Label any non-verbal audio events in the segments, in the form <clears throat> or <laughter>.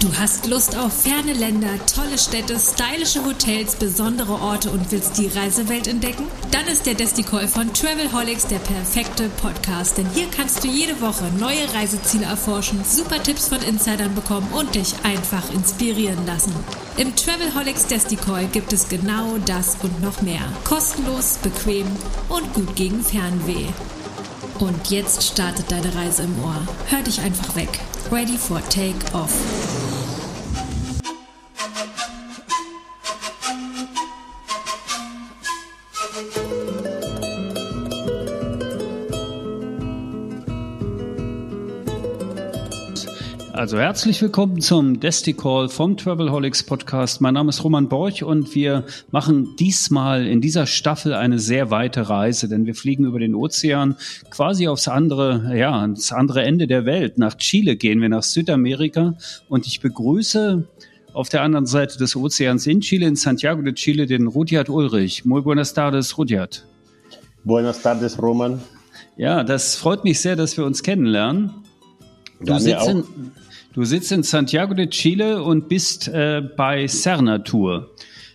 Du hast Lust auf ferne Länder, tolle Städte, stylische Hotels, besondere Orte und willst die Reisewelt entdecken? Dann ist der Desticall von Travelholics der perfekte Podcast, denn hier kannst du jede Woche neue Reiseziele erforschen, super Tipps von Insidern bekommen und dich einfach inspirieren lassen. Im Travelholics Desticall gibt es genau das und noch mehr. Kostenlos, bequem und gut gegen Fernweh. Und jetzt startet deine Reise im Ohr. Hör dich einfach weg. Ready for Take Off. Also herzlich willkommen zum Desti Call vom Travelholics Podcast. Mein Name ist Roman Borch und wir machen diesmal in dieser Staffel eine sehr weite Reise, denn wir fliegen über den Ozean quasi aufs andere, ja, ans andere Ende der Welt. Nach Chile gehen wir nach Südamerika und ich begrüße auf der anderen Seite des Ozeans in Chile, in Santiago de Chile, den Rudyard Ulrich. Muy buenas tardes, Rudyard. Buenas tardes, Roman. Ja, das freut mich sehr, dass wir uns kennenlernen. Du ja, sitzt in, Du sitzt in Santiago de Chile und bist äh, bei Cernatur.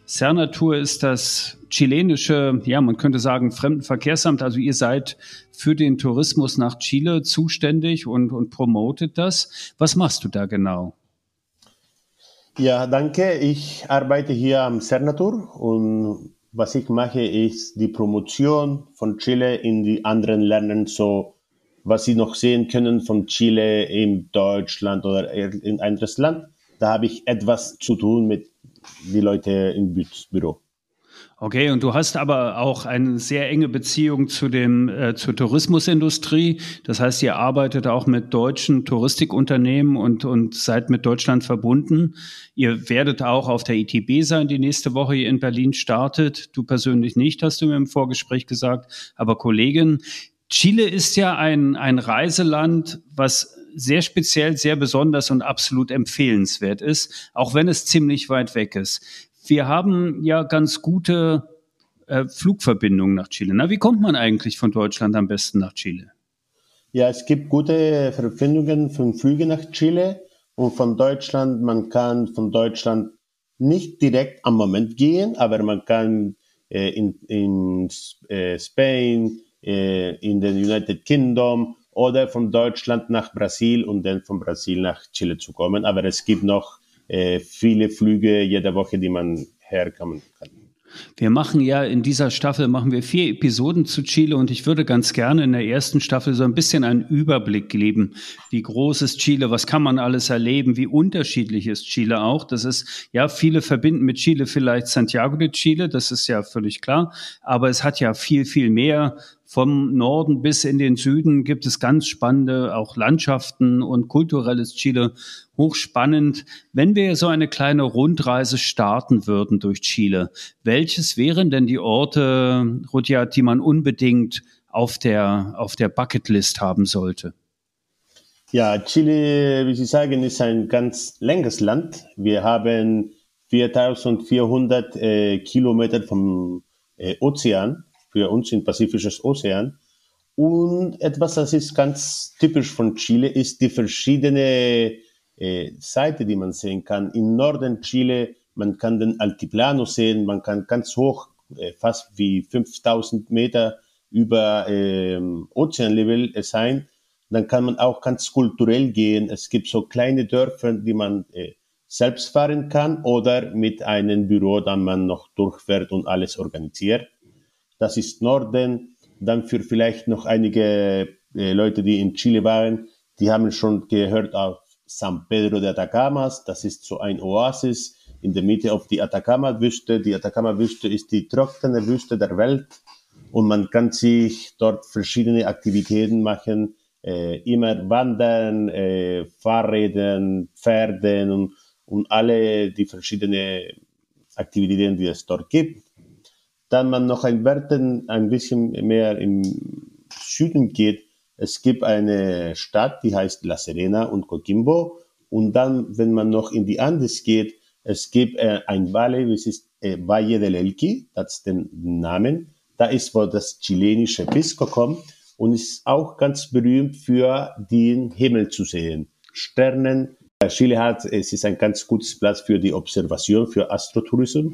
Cernatur ist das chilenische, ja, man könnte sagen, Fremdenverkehrsamt. Also ihr seid für den Tourismus nach Chile zuständig und, und promotet das. Was machst du da genau? Ja, danke. Ich arbeite hier am Cernatur und was ich mache, ist die Promotion von Chile in die anderen Länder so was Sie noch sehen können von Chile in Deutschland oder in ein anderes Land. Da habe ich etwas zu tun mit den Leuten im Büro. Okay, und du hast aber auch eine sehr enge Beziehung zu dem äh, zur Tourismusindustrie. Das heißt, ihr arbeitet auch mit deutschen Touristikunternehmen und und seid mit Deutschland verbunden. Ihr werdet auch auf der ITB sein, die nächste Woche hier in Berlin startet. Du persönlich nicht, hast du mir im Vorgespräch gesagt, aber Kollegin. Chile ist ja ein, ein Reiseland, was sehr speziell, sehr besonders und absolut empfehlenswert ist, auch wenn es ziemlich weit weg ist. Wir haben ja ganz gute äh, Flugverbindungen nach Chile. Na, wie kommt man eigentlich von Deutschland am besten nach Chile? Ja, es gibt gute Verbindungen von Flügen nach Chile und von Deutschland. Man kann von Deutschland nicht direkt am Moment gehen, aber man kann äh, in, in äh, Spain, äh, in den United Kingdom oder von Deutschland nach Brasil und dann von Brasil nach Chile zu kommen. Aber es gibt noch äh, viele Flüge jede Woche, die man herkommen kann. Wir machen ja in dieser Staffel machen wir vier Episoden zu Chile und ich würde ganz gerne in der ersten Staffel so ein bisschen einen Überblick geben. Wie groß ist Chile? Was kann man alles erleben? Wie unterschiedlich ist Chile auch? Das ist, ja, viele verbinden mit Chile vielleicht Santiago de Chile. Das ist ja völlig klar. Aber es hat ja viel, viel mehr vom Norden bis in den Süden gibt es ganz spannende auch Landschaften und kulturelles Chile hochspannend. Wenn wir so eine kleine Rundreise starten würden durch Chile, welches wären denn die Orte, Rudyard, die man unbedingt auf der, auf der Bucketlist haben sollte? Ja, Chile, wie Sie sagen, ist ein ganz längeres Land. Wir haben 4400 äh, Kilometer vom äh, Ozean für uns im Pazifisches Ozean. Und etwas, das ist ganz typisch von Chile, ist die verschiedene äh, Seite, die man sehen kann. Im Norden Chile, man kann den Altiplano sehen, man kann ganz hoch, äh, fast wie 5000 Meter über äh, Ozeanlevel sein. Dann kann man auch ganz kulturell gehen. Es gibt so kleine Dörfer, die man äh, selbst fahren kann oder mit einem Büro, dann man noch durchfährt und alles organisiert das ist Norden. Dann für vielleicht noch einige äh, Leute, die in Chile waren, die haben schon gehört auf San Pedro de Atacamas. Das ist so ein Oasis in der Mitte auf die Atacama-Wüste. Die Atacama-Wüste ist die trockene Wüste der Welt und man kann sich dort verschiedene Aktivitäten machen, äh, immer wandern, äh, Fahrräden, Pferden und, und alle die verschiedenen Aktivitäten, die es dort gibt. Dann man noch ein Werten ein bisschen mehr im Süden geht, es gibt eine Stadt, die heißt La Serena und Coquimbo. Und dann, wenn man noch in die Andes geht, es gibt äh, ein Valle, das ist äh, Valle del Elqui, das ist der Name. Da ist, wo das chilenische Pisco kommt. und ist auch ganz berühmt für den Himmel zu sehen. Sternen. Chile hat, es ist ein ganz gutes Platz für die Observation, für Astrotourismus.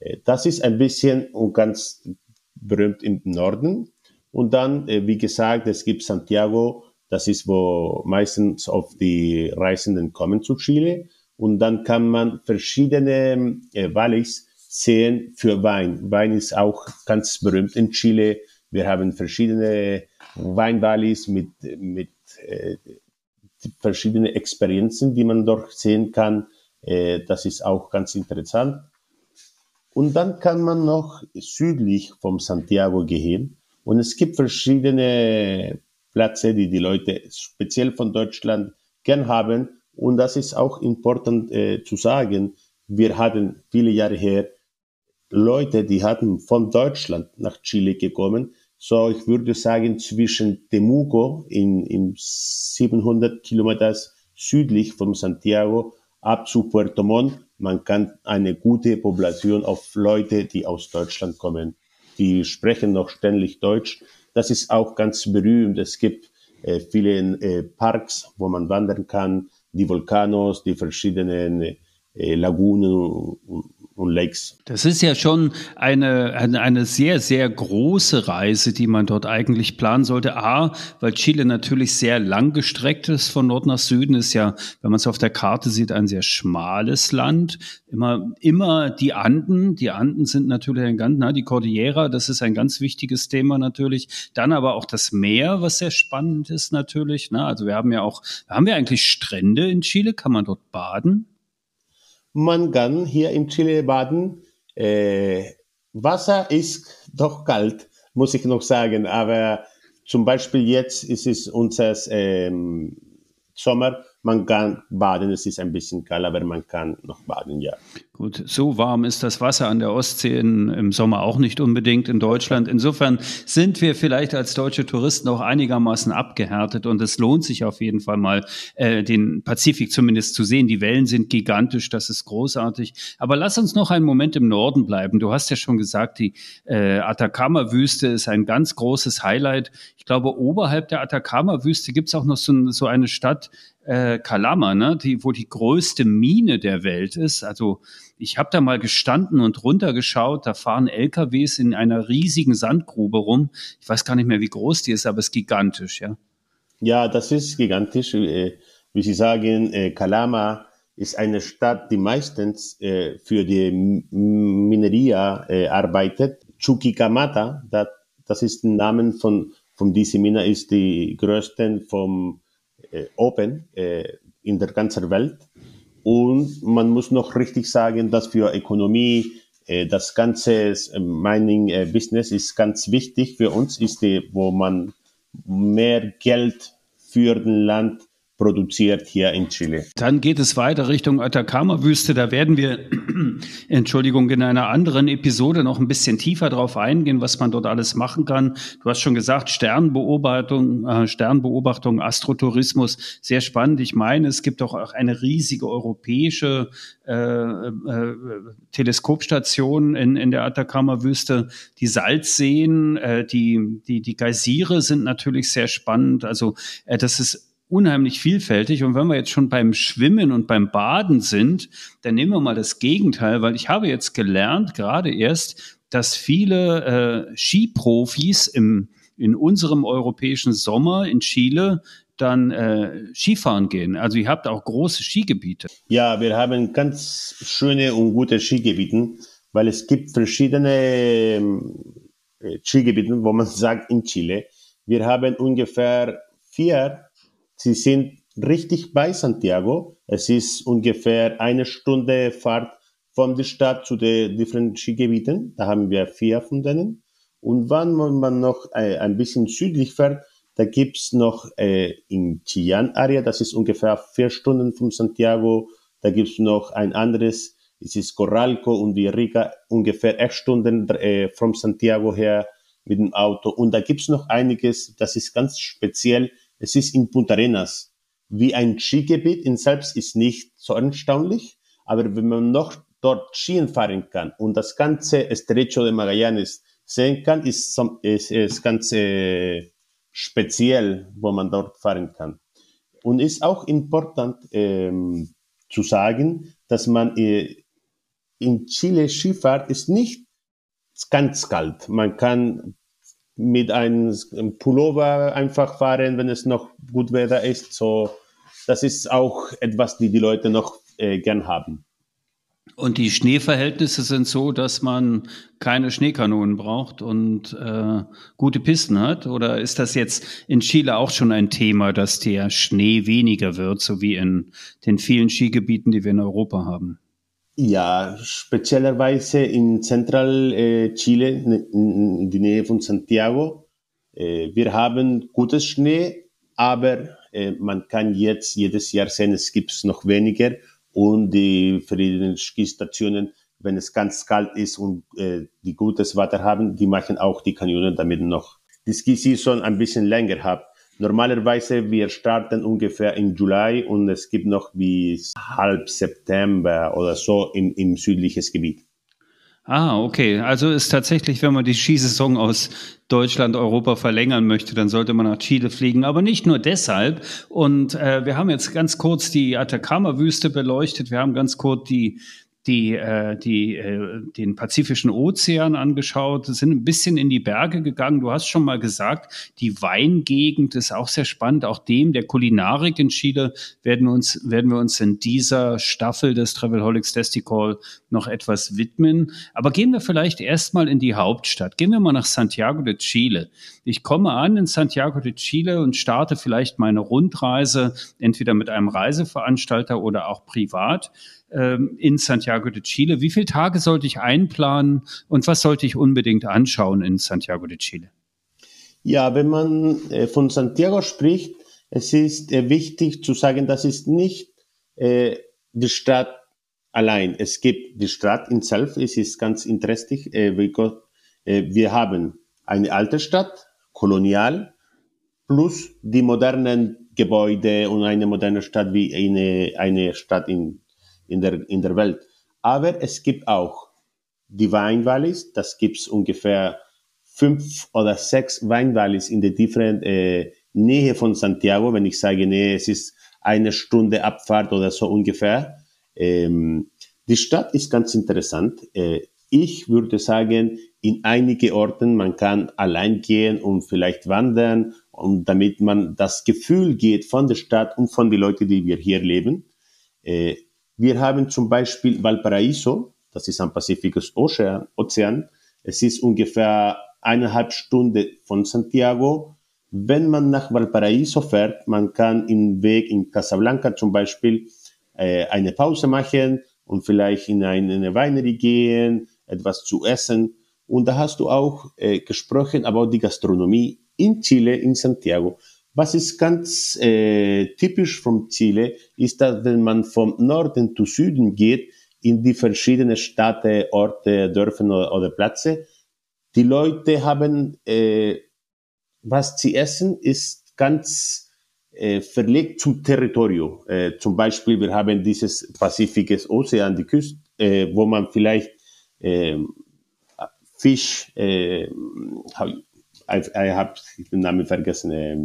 Äh, das ist ein bisschen und ganz berühmt im Norden. Und dann, äh, wie gesagt, es gibt Santiago, das ist, wo meistens auf die Reisenden kommen zu Chile. Und dann kann man verschiedene äh, Valleys sehen für Wein. Wein ist auch ganz berühmt in Chile. Wir haben verschiedene Weinvalleys mit, mit äh, verschiedenen Experienzen, die man dort sehen kann. Äh, das ist auch ganz interessant. Und dann kann man noch südlich vom Santiago gehen. Und es gibt verschiedene Plätze, die die Leute speziell von Deutschland gern haben. Und das ist auch important äh, zu sagen. Wir hatten viele Jahre her Leute, die hatten von Deutschland nach Chile gekommen. So, ich würde sagen, zwischen Temuco in, in 700 Kilometer südlich von Santiago ab zu Puerto Montt. Man kann eine gute Population auf Leute, die aus Deutschland kommen. Die sprechen noch ständig Deutsch. Das ist auch ganz berühmt. Es gibt äh, viele äh, Parks, wo man wandern kann, die Vulkanos, die verschiedenen äh, Lagunen und, Lakes. Das ist ja schon eine, eine, eine sehr, sehr große Reise, die man dort eigentlich planen sollte. A, weil Chile natürlich sehr lang gestreckt ist von Nord nach Süden, ist ja, wenn man es auf der Karte sieht, ein sehr schmales Land. Immer, immer die Anden. Die Anden sind natürlich ein ganz, na, die Cordillera, das ist ein ganz wichtiges Thema natürlich. Dann aber auch das Meer, was sehr spannend ist natürlich. Na, also wir haben ja auch, haben wir eigentlich Strände in Chile? Kann man dort baden? Man kann hier in Chile baden. Äh, Wasser ist doch kalt, muss ich noch sagen, aber zum Beispiel jetzt ist es unser ähm, Sommer man kann baden, es ist ein bisschen kalt, aber man kann noch baden, ja. Gut, so warm ist das Wasser an der Ostsee in, im Sommer auch nicht unbedingt in Deutschland. Insofern sind wir vielleicht als deutsche Touristen auch einigermaßen abgehärtet und es lohnt sich auf jeden Fall mal, äh, den Pazifik zumindest zu sehen. Die Wellen sind gigantisch, das ist großartig. Aber lass uns noch einen Moment im Norden bleiben. Du hast ja schon gesagt, die äh, Atacama-Wüste ist ein ganz großes Highlight. Ich glaube, oberhalb der Atacama-Wüste gibt es auch noch so, so eine Stadt, äh, Kalama, ne, die, wo die größte Mine der Welt ist. Also ich habe da mal gestanden und runtergeschaut, da fahren LKWs in einer riesigen Sandgrube rum. Ich weiß gar nicht mehr, wie groß die ist, aber es ist gigantisch, ja. Ja, das ist gigantisch. Äh, wie Sie sagen, äh, Kalama ist eine Stadt, die meistens äh, für die Mineria arbeitet. Chuquicamata, das, ist der Name von, von dieser Mine, ist die größte vom Open in der ganzen Welt. Und man muss noch richtig sagen, dass für Ökonomie äh, das ganze äh, Mining-Business äh, ist ganz wichtig. Für uns, ist die, wo man mehr Geld für den Land produziert hier in Chile. Dann geht es weiter Richtung Atacama-Wüste. Da werden wir, <clears throat> Entschuldigung, in einer anderen Episode noch ein bisschen tiefer drauf eingehen, was man dort alles machen kann. Du hast schon gesagt, Sternbeobachtung, äh, Sternbeobachtung, Astrotourismus, sehr spannend. Ich meine, es gibt auch eine riesige europäische äh, äh, Teleskopstation in, in der Atacama-Wüste. Die Salzseen, äh, die, die, die Geysire sind natürlich sehr spannend. Also äh, das ist unheimlich vielfältig. Und wenn wir jetzt schon beim Schwimmen und beim Baden sind, dann nehmen wir mal das Gegenteil, weil ich habe jetzt gelernt, gerade erst, dass viele äh, Skiprofis im, in unserem europäischen Sommer in Chile dann äh, Skifahren gehen. Also ihr habt auch große Skigebiete. Ja, wir haben ganz schöne und gute Skigebiete, weil es gibt verschiedene äh, Skigebiete, wo man <laughs> sagt in Chile. Wir haben ungefähr vier Sie sind richtig bei Santiago. Es ist ungefähr eine Stunde Fahrt von der Stadt zu den differenten Skigebieten. Da haben wir vier von denen. Und wenn man noch äh, ein bisschen südlich fährt, da gibt's noch äh, in Chillán-Area, das ist ungefähr vier Stunden von Santiago. Da gibt's noch ein anderes, es ist Corralco und Villarrica, ungefähr acht Stunden äh, von Santiago her mit dem Auto. Und da gibt's noch einiges, das ist ganz speziell es ist in Punta Arenas wie ein Skigebiet in selbst ist nicht so erstaunlich, aber wenn man noch dort Skien fahren kann und das ganze Estrecho de Magallanes sehen kann, ist, ist ganz äh, speziell, wo man dort fahren kann. Und ist auch important ähm, zu sagen, dass man äh, in Chile Skifahrt ist nicht ganz kalt. Man kann mit einem Pullover einfach fahren, wenn es noch gut Wetter ist. So, das ist auch etwas, die die Leute noch äh, gern haben. Und die Schneeverhältnisse sind so, dass man keine Schneekanonen braucht und äh, gute Pisten hat? Oder ist das jetzt in Chile auch schon ein Thema, dass der Schnee weniger wird, so wie in den vielen Skigebieten, die wir in Europa haben? Ja, speziellerweise in Zentral äh, Chile, in die Nähe von Santiago. Äh, wir haben gutes Schnee, aber äh, man kann jetzt jedes Jahr sehen, es gibt noch weniger und die verschiedenen Skistationen, wenn es ganz kalt ist und die gutes Wetter haben, die machen auch die Kanone, damit noch die Skisaison ein bisschen länger hat. Normalerweise wir starten ungefähr im Juli und es gibt noch bis halb September oder so im, im südliches Gebiet. Ah, okay. Also ist tatsächlich, wenn man die Skisaison aus Deutschland, Europa verlängern möchte, dann sollte man nach Chile fliegen. Aber nicht nur deshalb. Und äh, wir haben jetzt ganz kurz die Atacama-Wüste beleuchtet. Wir haben ganz kurz die die, äh, die, äh, den Pazifischen Ozean angeschaut, sind ein bisschen in die Berge gegangen. Du hast schon mal gesagt, die Weingegend ist auch sehr spannend. Auch dem der Kulinarik in Chile werden, uns, werden wir uns in dieser Staffel des Travelholics Testicle noch etwas widmen. Aber gehen wir vielleicht erstmal in die Hauptstadt. Gehen wir mal nach Santiago de Chile. Ich komme an in Santiago de Chile und starte vielleicht meine Rundreise entweder mit einem Reiseveranstalter oder auch privat ähm, in Santiago de Chile. Wie viele Tage sollte ich einplanen und was sollte ich unbedingt anschauen in Santiago de Chile? Ja, wenn man äh, von Santiago spricht, es ist äh, wichtig zu sagen, das ist nicht äh, die Stadt allein. Es gibt die Stadt in selbst, es ist ganz interessant, äh, because, äh, wir haben eine alte Stadt, kolonial, plus die modernen Gebäude und eine moderne Stadt wie eine, eine Stadt in in der, in der Welt. Aber es gibt auch die Weinvalleys, das gibt's ungefähr fünf oder sechs Weinvalleys in der tiefen äh, Nähe von Santiago. Wenn ich sage Nähe, es ist eine Stunde Abfahrt oder so ungefähr. Ähm, die Stadt ist ganz interessant. Äh, ich würde sagen, in einige Orten, man kann allein gehen und vielleicht wandern, und damit man das Gefühl geht von der Stadt und von den Leuten, die wir hier leben. Äh, wir haben zum Beispiel Valparaiso, das ist am Pazifischen Ozean. Es ist ungefähr eineinhalb Stunden von Santiago. Wenn man nach Valparaiso fährt, man kann im Weg in Casablanca zum Beispiel äh, eine Pause machen und vielleicht in eine Weinerie gehen, etwas zu essen. Und da hast du auch äh, gesprochen über die Gastronomie in Chile, in Santiago. Was ist ganz äh, typisch vom Chile, ist, dass wenn man vom Norden zu Süden geht, in die verschiedenen Städte, Orte, Dörfer oder, oder Plätze, die Leute haben, äh, was sie essen, ist ganz äh, verlegt zum Territorium. Äh, zum Beispiel, wir haben dieses Pazifisches Ozean, die Küste, äh, wo man vielleicht äh, Fisch, äh, ich, ich habe den Namen vergessen, äh,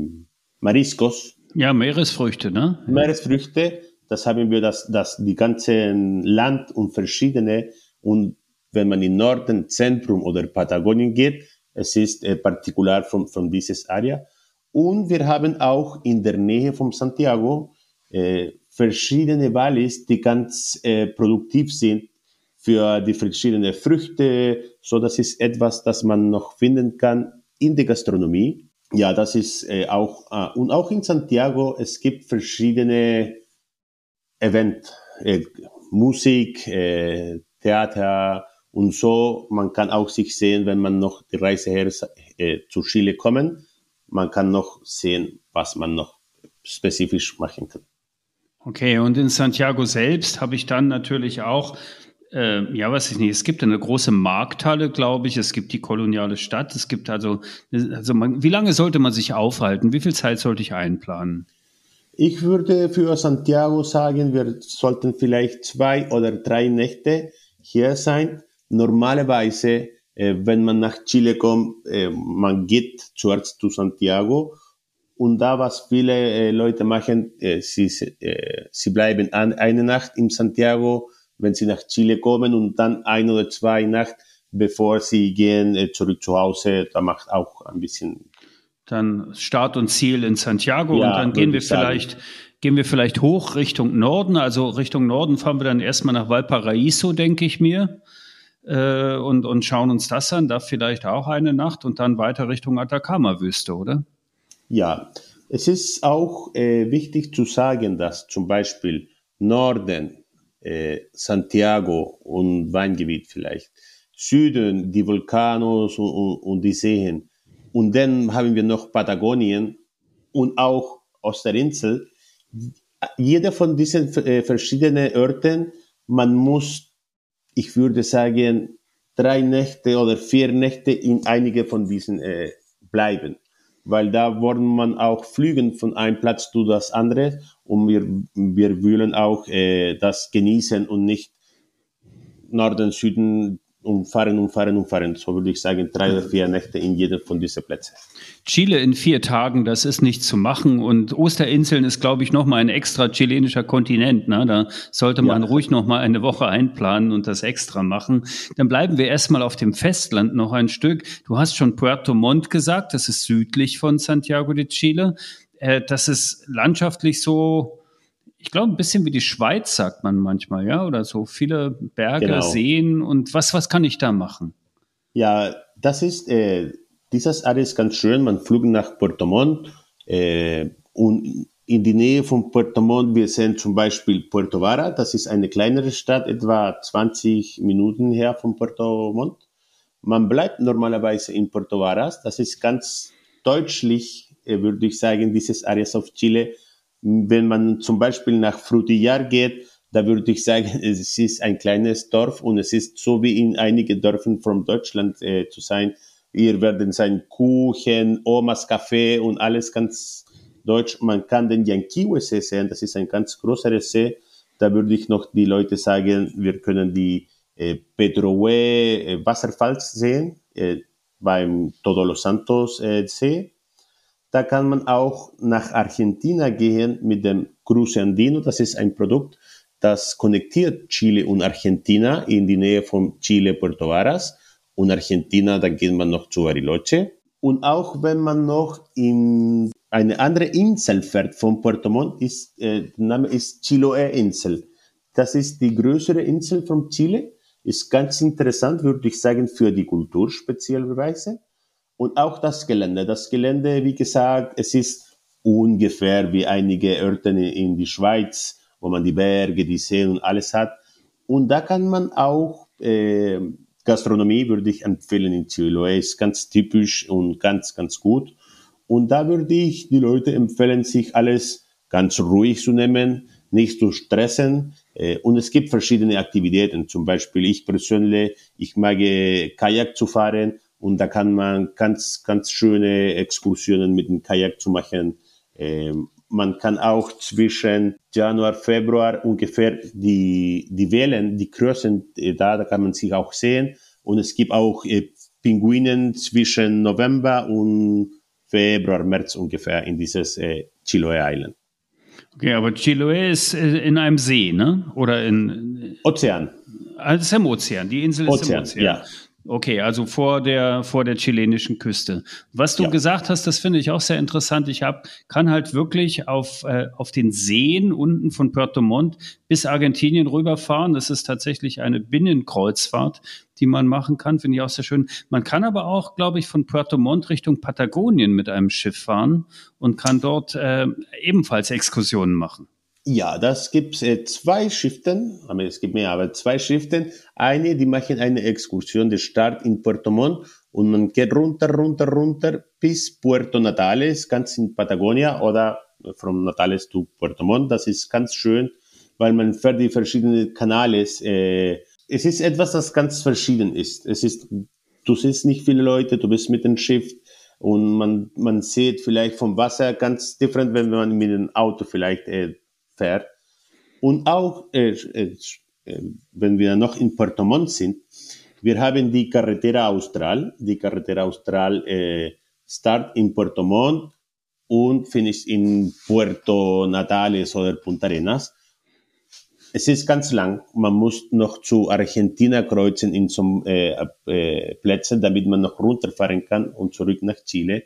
Mariscos. Ja, Meeresfrüchte, ne? Meeresfrüchte, das haben wir das, das, die ganzen Land und verschiedene. Und wenn man in Norden, Zentrum oder Patagonien geht, es ist äh, partikular von, von dieses Area. Und wir haben auch in der Nähe von Santiago äh, verschiedene Valleys, die ganz äh, produktiv sind für die verschiedenen Früchte. So, das ist etwas, das man noch finden kann in der Gastronomie ja, das ist äh, auch, äh, und auch in Santiago, es gibt verschiedene Events, äh, Musik, äh, Theater und so. Man kann auch sich sehen, wenn man noch die Reise her äh, zu Chile kommen, man kann noch sehen, was man noch spezifisch machen kann. Okay, und in Santiago selbst habe ich dann natürlich auch äh, ja, weiß ich nicht. Es gibt eine große Markthalle, glaube ich. Es gibt die koloniale Stadt. Es gibt also, also man, wie lange sollte man sich aufhalten? Wie viel Zeit sollte ich einplanen? Ich würde für Santiago sagen, wir sollten vielleicht zwei oder drei Nächte hier sein. Normalerweise, äh, wenn man nach Chile kommt, äh, man geht zuerst zu Santiago Und da, was viele äh, Leute machen, äh, sie, äh, sie bleiben an, eine Nacht in Santiago, wenn sie nach Chile kommen und dann ein oder zwei Nacht, bevor sie gehen äh, zurück zu Hause. Da macht auch ein bisschen. Dann Start und Ziel in Santiago ja, und dann gehen wir vielleicht sagen gehen wir vielleicht hoch Richtung Norden. Also Richtung Norden fahren wir dann erstmal nach Valparaiso, denke ich mir, äh, und, und schauen uns das an. Da vielleicht auch eine Nacht und dann weiter Richtung Atacama-Wüste, oder? Ja, es ist auch äh, wichtig zu sagen, dass zum Beispiel Norden, äh, Santiago und Weingebiet vielleicht, Süden, die Vulkanos und, und, und die Seen. Und dann haben wir noch Patagonien und auch Osterinsel jeder von diesen äh, verschiedenen Orten, man muss, ich würde sagen, drei Nächte oder vier Nächte in einige von diesen äh, bleiben. Weil da wollen man auch fliegen von einem Platz zu das andere und wir, wir wollen auch äh, das genießen und nicht Norden, Süden, umfahren, umfahren, umfahren. So würde ich sagen, drei oder vier Nächte in jedem von diesen Plätzen. Chile in vier Tagen, das ist nicht zu machen. Und Osterinseln ist, glaube ich, nochmal ein extra chilenischer Kontinent. Ne? Da sollte man ja. ruhig nochmal eine Woche einplanen und das extra machen. Dann bleiben wir erstmal auf dem Festland noch ein Stück. Du hast schon Puerto Montt gesagt, das ist südlich von Santiago de Chile. Äh, das ist landschaftlich so, ich glaube, ein bisschen wie die Schweiz, sagt man manchmal, ja, oder so viele Berge, genau. Seen und was, was kann ich da machen? Ja, das ist, äh, dieses Area ist ganz schön. Man fliegt nach Puerto Montt äh, und in die Nähe von Puerto Montt, wir sehen zum Beispiel Puerto Vara, das ist eine kleinere Stadt, etwa 20 Minuten her von Puerto Montt. Man bleibt normalerweise in Puerto Varas, das ist ganz deutlich, äh, würde ich sagen, dieses Areas of Chile wenn man zum Beispiel nach Frutillar geht, da würde ich sagen, <laughs> es ist ein kleines Dorf und es ist so wie in einigen Dörfern von Deutschland äh, zu sein. Hier werden sein Kuchen, Omas Kaffee und alles ganz deutsch. Man kann den Yanquiwe See sehen, das ist ein ganz großer See. Da würde ich noch die Leute sagen, wir können die äh, Pedrohue äh, Wasserfalls sehen, äh, beim Todos los Santos äh, See. Da kann man auch nach Argentina gehen mit dem Cruce Andino. Das ist ein Produkt, das konnektiert Chile und Argentina in die Nähe von Chile, Puerto Varas. Und Argentina, da geht man noch zu Bariloche. Und auch wenn man noch in eine andere Insel fährt von Puerto Montt, ist, äh, der Name ist Chiloé-Insel. Das ist die größere Insel von Chile. Ist ganz interessant, würde ich sagen, für die Kultur speziellerweise. Und auch das Gelände. Das Gelände, wie gesagt, es ist ungefähr wie einige Orte in die Schweiz, wo man die Berge, die Seen und alles hat. Und da kann man auch äh, Gastronomie würde ich empfehlen in Chiloé, ist ganz typisch und ganz, ganz gut. Und da würde ich die Leute empfehlen, sich alles ganz ruhig zu nehmen, nicht zu stressen. Äh, und es gibt verschiedene Aktivitäten. Zum Beispiel ich persönlich, ich mag Kajak zu fahren und da kann man ganz, ganz schöne Exkursionen mit dem Kajak zu machen. Ähm, man kann auch zwischen Januar, Februar ungefähr die, die Wellen, die Größen äh, da, da kann man sich auch sehen. Und es gibt auch äh, Pinguinen zwischen November und Februar, März ungefähr in dieses äh, Chiloé Island. Okay, aber Chiloé ist äh, in einem See, ne? Oder in Ozean. Also ist im Ozean. Die Insel ist Ozean, im Ozean. Ja. Okay, also vor der, vor der chilenischen Küste. Was du ja. gesagt hast, das finde ich auch sehr interessant. Ich hab, kann halt wirklich auf, äh, auf den Seen unten von Puerto Montt bis Argentinien rüberfahren. Das ist tatsächlich eine Binnenkreuzfahrt, die man machen kann. Finde ich auch sehr schön. Man kann aber auch, glaube ich, von Puerto Montt Richtung Patagonien mit einem Schiff fahren und kann dort äh, ebenfalls Exkursionen machen. Ja, das gibt äh, zwei Schriften, aber es gibt mehr, aber zwei Schriften. Eine, die machen eine Exkursion, der Start in Puerto Montt und man geht runter, runter, runter bis Puerto Natales, ganz in Patagonia oder von Natales zu Puerto Montt. Das ist ganz schön, weil man fährt die verschiedenen Kanales. Äh, es ist etwas, das ganz verschieden ist. Es ist, du siehst nicht viele Leute, du bist mit dem Schiff und man, man sieht vielleicht vom Wasser ganz different, wenn man mit dem Auto vielleicht äh, fährt. Und auch, äh, äh, wenn wir noch in Puerto Montt sind, wir haben die Carretera Austral. Die Carretera Austral äh, start in Puerto Montt und finish in Puerto Natales oder Punta Arenas. Es ist ganz lang. Man muss noch zu Argentina kreuzen in zum äh, äh, Plätzen, damit man noch runterfahren kann und zurück nach Chile.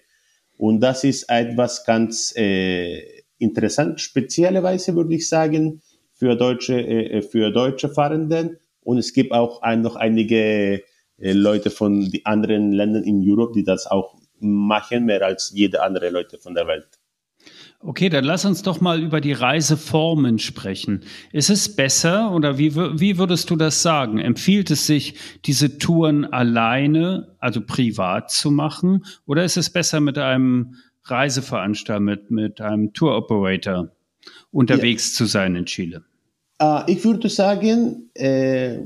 Und das ist etwas ganz äh, interessant, speziellerweise würde ich sagen, für deutsche, äh, für deutsche Fahrenden. Und es gibt auch ein, noch einige äh, Leute von den anderen Ländern in Europe, die das auch machen, mehr als jede andere Leute von der Welt. Okay, dann lass uns doch mal über die Reiseformen sprechen. Ist es besser oder wie, wie würdest du das sagen? Empfiehlt es sich, diese Touren alleine, also privat zu machen? Oder ist es besser mit einem Reiseveranstalter, mit, mit einem Tour Operator unterwegs ja. zu sein in Chile? Uh, ich würde sagen, äh,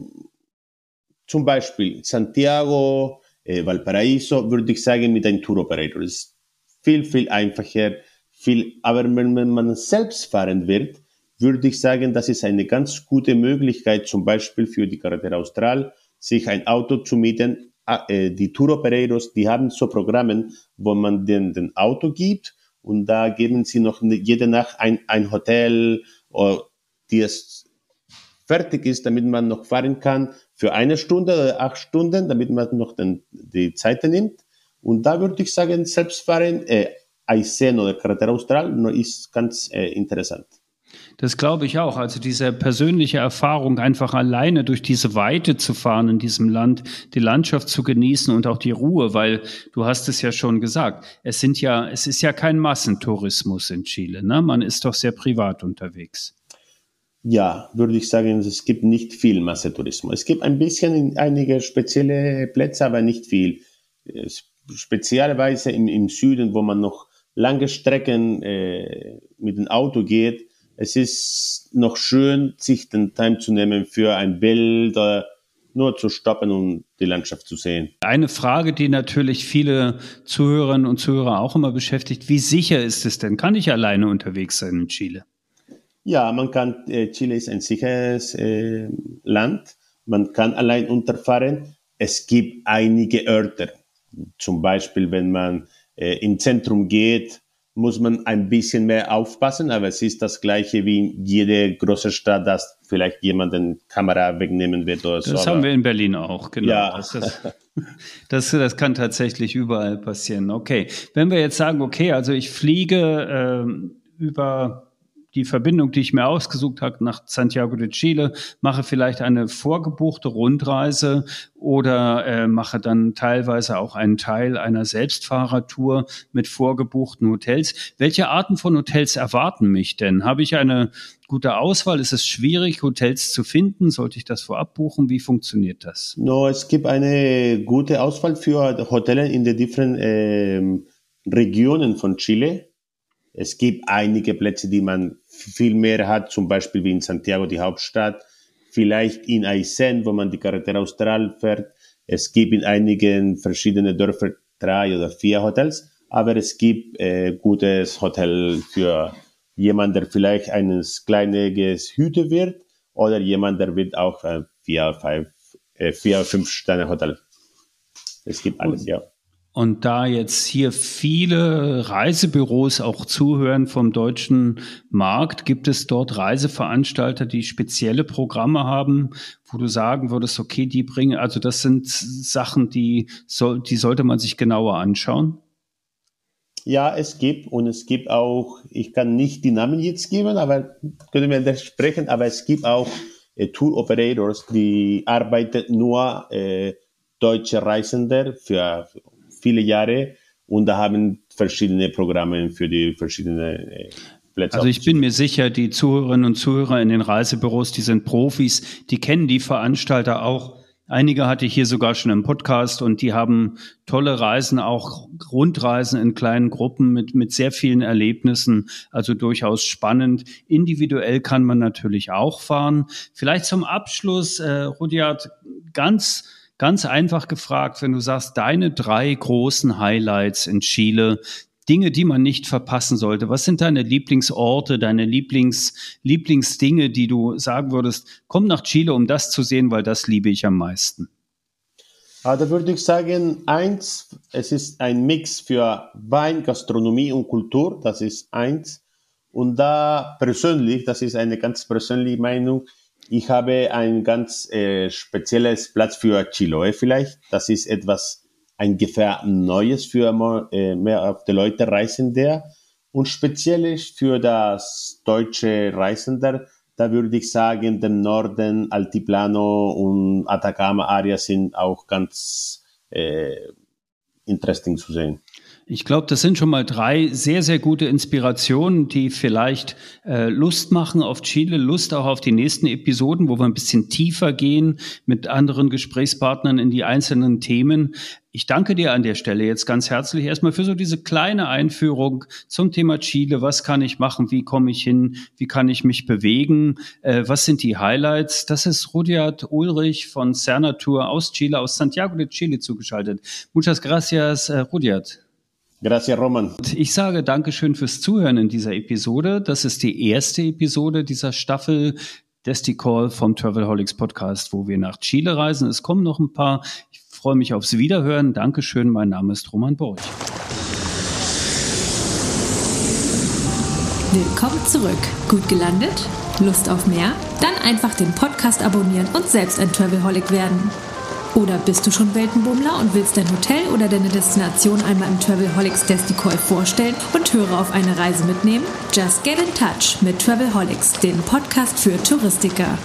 zum Beispiel Santiago, äh, Valparaiso, würde ich sagen, mit einem Tour Operator. Das ist viel, viel einfacher viel, aber wenn, wenn man selbst fahren wird, würde ich sagen, das ist eine ganz gute Möglichkeit, zum Beispiel für die Carretera Austral, sich ein Auto zu mieten. Äh, die Tour Operators, die haben so Programme, wo man den, den Auto gibt und da geben sie noch jede Nacht ein, ein Hotel, die es fertig ist, damit man noch fahren kann für eine Stunde oder acht Stunden, damit man noch den, die Zeit nimmt. Und da würde ich sagen, selbst fahren, äh, Aysén oder Carretera Austral ist ganz äh, interessant. Das glaube ich auch. Also diese persönliche Erfahrung, einfach alleine durch diese Weite zu fahren in diesem Land, die Landschaft zu genießen und auch die Ruhe, weil du hast es ja schon gesagt, es sind ja, es ist ja kein Massentourismus in Chile. Ne? Man ist doch sehr privat unterwegs. Ja, würde ich sagen, es gibt nicht viel Massentourismus. Es gibt ein bisschen einige spezielle Plätze, aber nicht viel. Speziellerweise im, im Süden, wo man noch lange Strecken äh, mit dem Auto geht, es ist noch schön, sich den Time zu nehmen für ein Bild oder nur zu stoppen und die Landschaft zu sehen. Eine Frage, die natürlich viele Zuhörerinnen und Zuhörer auch immer beschäftigt, wie sicher ist es denn? Kann ich alleine unterwegs sein in Chile? Ja, man kann, äh, Chile ist ein sicheres äh, Land. Man kann allein unterfahren. Es gibt einige Orte. Zum Beispiel, wenn man äh, im Zentrum geht, muss man ein bisschen mehr aufpassen, aber es ist das gleiche wie jede große Stadt, dass vielleicht jemand eine Kamera wegnehmen wird oder das so. Das haben wir in Berlin auch, genau. Ja. Das, das, das, kann tatsächlich überall passieren. Okay, wenn wir jetzt sagen, okay, also ich fliege äh, über die Verbindung, die ich mir ausgesucht habe, nach Santiago de Chile, mache vielleicht eine vorgebuchte Rundreise oder äh, mache dann teilweise auch einen Teil einer Selbstfahrertour mit vorgebuchten Hotels. Welche Arten von Hotels erwarten mich denn? Habe ich eine gute Auswahl? Ist es schwierig, Hotels zu finden? Sollte ich das vorab buchen? Wie funktioniert das? No, es gibt eine gute Auswahl für Hotels in den different äh, Regionen von Chile. Es gibt einige Plätze, die man viel mehr hat, zum Beispiel wie in Santiago, die Hauptstadt, vielleicht in Aysén, wo man die Carretera Austral fährt. Es gibt in einigen verschiedenen Dörfern drei oder vier Hotels, aber es gibt äh, gutes Hotel für jemand, der vielleicht eines kleines Hüte wird oder jemand, der wird auch äh, vier, fünf, äh, vier, fünf Sterne Hotel. Es gibt alles, ja. Und da jetzt hier viele Reisebüros auch zuhören vom deutschen Markt, gibt es dort Reiseveranstalter, die spezielle Programme haben, wo du sagen würdest, okay, die bringen, also das sind Sachen, die, soll, die sollte man sich genauer anschauen? Ja, es gibt und es gibt auch, ich kann nicht die Namen jetzt geben, aber können wir das sprechen, aber es gibt auch äh, Tour Operators, die arbeiten nur äh, deutsche Reisende für viele Jahre und da haben verschiedene Programme für die verschiedenen äh, Plätze. Also ich bin mir sicher, die Zuhörerinnen und Zuhörer in den Reisebüros, die sind Profis, die kennen die Veranstalter auch. Einige hatte ich hier sogar schon im Podcast und die haben tolle Reisen, auch Rundreisen in kleinen Gruppen mit, mit sehr vielen Erlebnissen, also durchaus spannend. Individuell kann man natürlich auch fahren. Vielleicht zum Abschluss, äh, Rudyard, ganz Ganz einfach gefragt, wenn du sagst, deine drei großen Highlights in Chile, Dinge, die man nicht verpassen sollte. Was sind deine Lieblingsorte, deine Lieblings, Lieblingsdinge, die du sagen würdest, komm nach Chile, um das zu sehen, weil das liebe ich am meisten? Ah, da würde ich sagen, eins, es ist ein Mix für Wein, Gastronomie und Kultur, das ist eins. Und da persönlich, das ist eine ganz persönliche Meinung, ich habe ein ganz äh, spezielles Platz für Chiloe vielleicht. Das ist etwas, ungefähr Neues für äh, mehr auf die Leute Reisende. Und speziell für das deutsche Reisender, da würde ich sagen, dem Norden, Altiplano und Atacama-Area sind auch ganz äh, interesting zu sehen. Ich glaube, das sind schon mal drei sehr, sehr gute Inspirationen, die vielleicht äh, Lust machen auf Chile, Lust auch auf die nächsten Episoden, wo wir ein bisschen tiefer gehen mit anderen Gesprächspartnern in die einzelnen Themen. Ich danke dir an der Stelle jetzt ganz herzlich erstmal für so diese kleine Einführung zum Thema Chile. Was kann ich machen? Wie komme ich hin? Wie kann ich mich bewegen? Äh, was sind die Highlights? Das ist Rudyard Ulrich von Cernatur aus Chile, aus Santiago de Chile zugeschaltet. Muchas gracias, äh, Rudyard. Gracias, Roman. Ich sage Dankeschön fürs Zuhören in dieser Episode. Das ist die erste Episode dieser Staffel Desti Call vom Travelholics Podcast, wo wir nach Chile reisen. Es kommen noch ein paar. Ich freue mich aufs Wiederhören. Dankeschön. Mein Name ist Roman Borch. Willkommen zurück. Gut gelandet? Lust auf mehr? Dann einfach den Podcast abonnieren und selbst ein Travelholic werden. Oder bist du schon Weltenbummler und willst dein Hotel oder deine Destination einmal im Travelholics Decoy vorstellen und Hörer auf eine Reise mitnehmen? Just get in touch mit Travelholics, dem Podcast für Touristiker.